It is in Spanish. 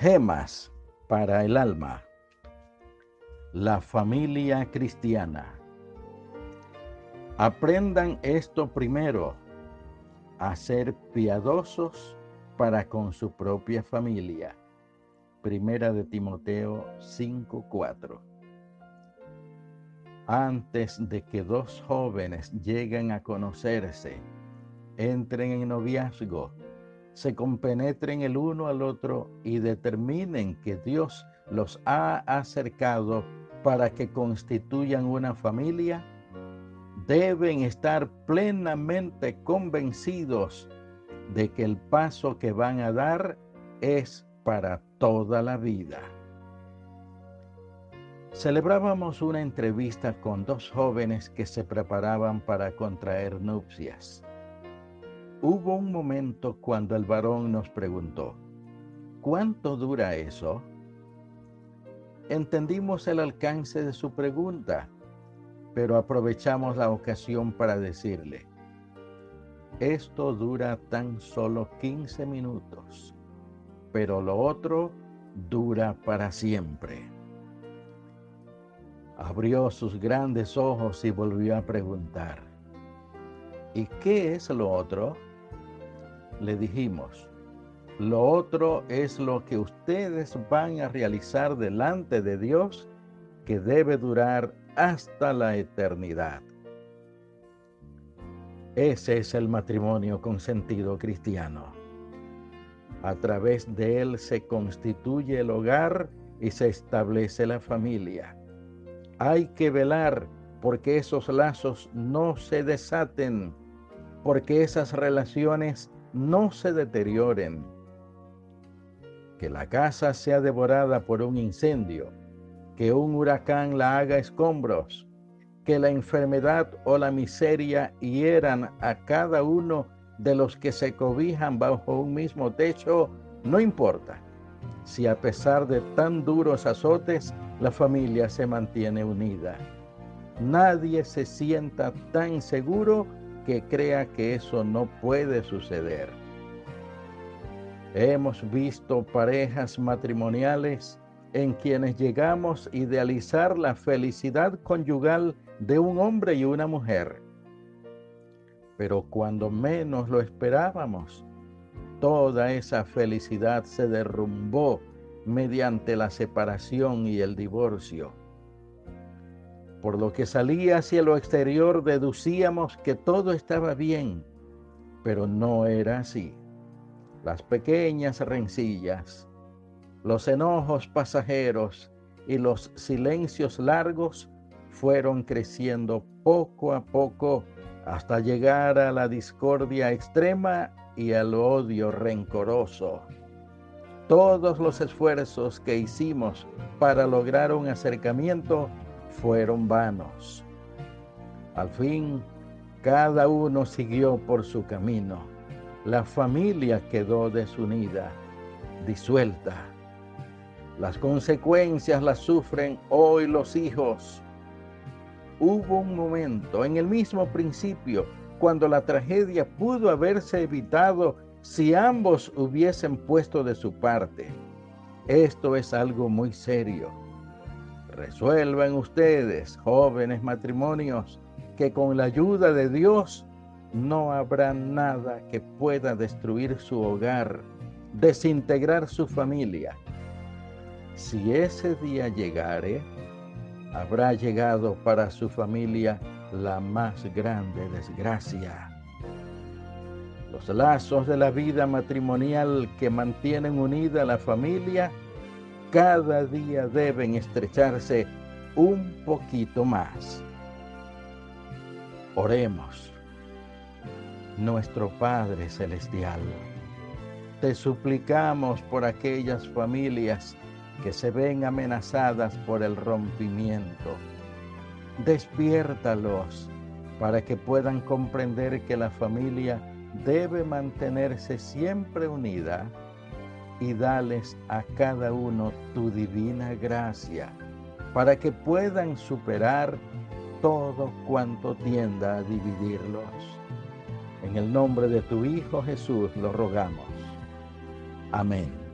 Gemas para el alma. La familia cristiana. Aprendan esto primero, a ser piadosos para con su propia familia. Primera de Timoteo 5:4. Antes de que dos jóvenes lleguen a conocerse, entren en noviazgo, se compenetren el uno al otro y determinen que Dios los ha acercado para que constituyan una familia, deben estar plenamente convencidos de que el paso que van a dar es para toda la vida. Celebrábamos una entrevista con dos jóvenes que se preparaban para contraer nupcias. Hubo un momento cuando el varón nos preguntó, ¿cuánto dura eso? Entendimos el alcance de su pregunta, pero aprovechamos la ocasión para decirle, esto dura tan solo 15 minutos, pero lo otro dura para siempre. Abrió sus grandes ojos y volvió a preguntar, ¿y qué es lo otro? Le dijimos, lo otro es lo que ustedes van a realizar delante de Dios que debe durar hasta la eternidad. Ese es el matrimonio con sentido cristiano. A través de él se constituye el hogar y se establece la familia. Hay que velar porque esos lazos no se desaten, porque esas relaciones no se deterioren, que la casa sea devorada por un incendio, que un huracán la haga escombros, que la enfermedad o la miseria hieran a cada uno de los que se cobijan bajo un mismo techo, no importa. Si a pesar de tan duros azotes, la familia se mantiene unida. Nadie se sienta tan seguro que crea que eso no puede suceder. Hemos visto parejas matrimoniales en quienes llegamos a idealizar la felicidad conyugal de un hombre y una mujer. Pero cuando menos lo esperábamos, toda esa felicidad se derrumbó mediante la separación y el divorcio. Por lo que salía hacia lo exterior deducíamos que todo estaba bien, pero no era así. Las pequeñas rencillas, los enojos pasajeros y los silencios largos fueron creciendo poco a poco hasta llegar a la discordia extrema y al odio rencoroso. Todos los esfuerzos que hicimos para lograr un acercamiento fueron vanos. Al fin, cada uno siguió por su camino. La familia quedó desunida, disuelta. Las consecuencias las sufren hoy los hijos. Hubo un momento en el mismo principio cuando la tragedia pudo haberse evitado si ambos hubiesen puesto de su parte. Esto es algo muy serio Resuelvan ustedes, jóvenes matrimonios, que con la ayuda de Dios no habrá nada que pueda destruir su hogar, desintegrar su familia. Si ese día llegare, habrá llegado para su familia la más grande desgracia. Los lazos de la vida matrimonial que mantienen unida la familia cada día deben estrecharse un poquito más. Oremos. Nuestro Padre Celestial, te suplicamos por aquellas familias que se ven amenazadas por el rompimiento. Despiértalos para que puedan comprender que la familia debe mantenerse siempre unida y dales a cada uno tu divina gracia, para que puedan superar todo cuanto tienda a dividirlos. En el nombre de tu Hijo Jesús lo rogamos. Amén.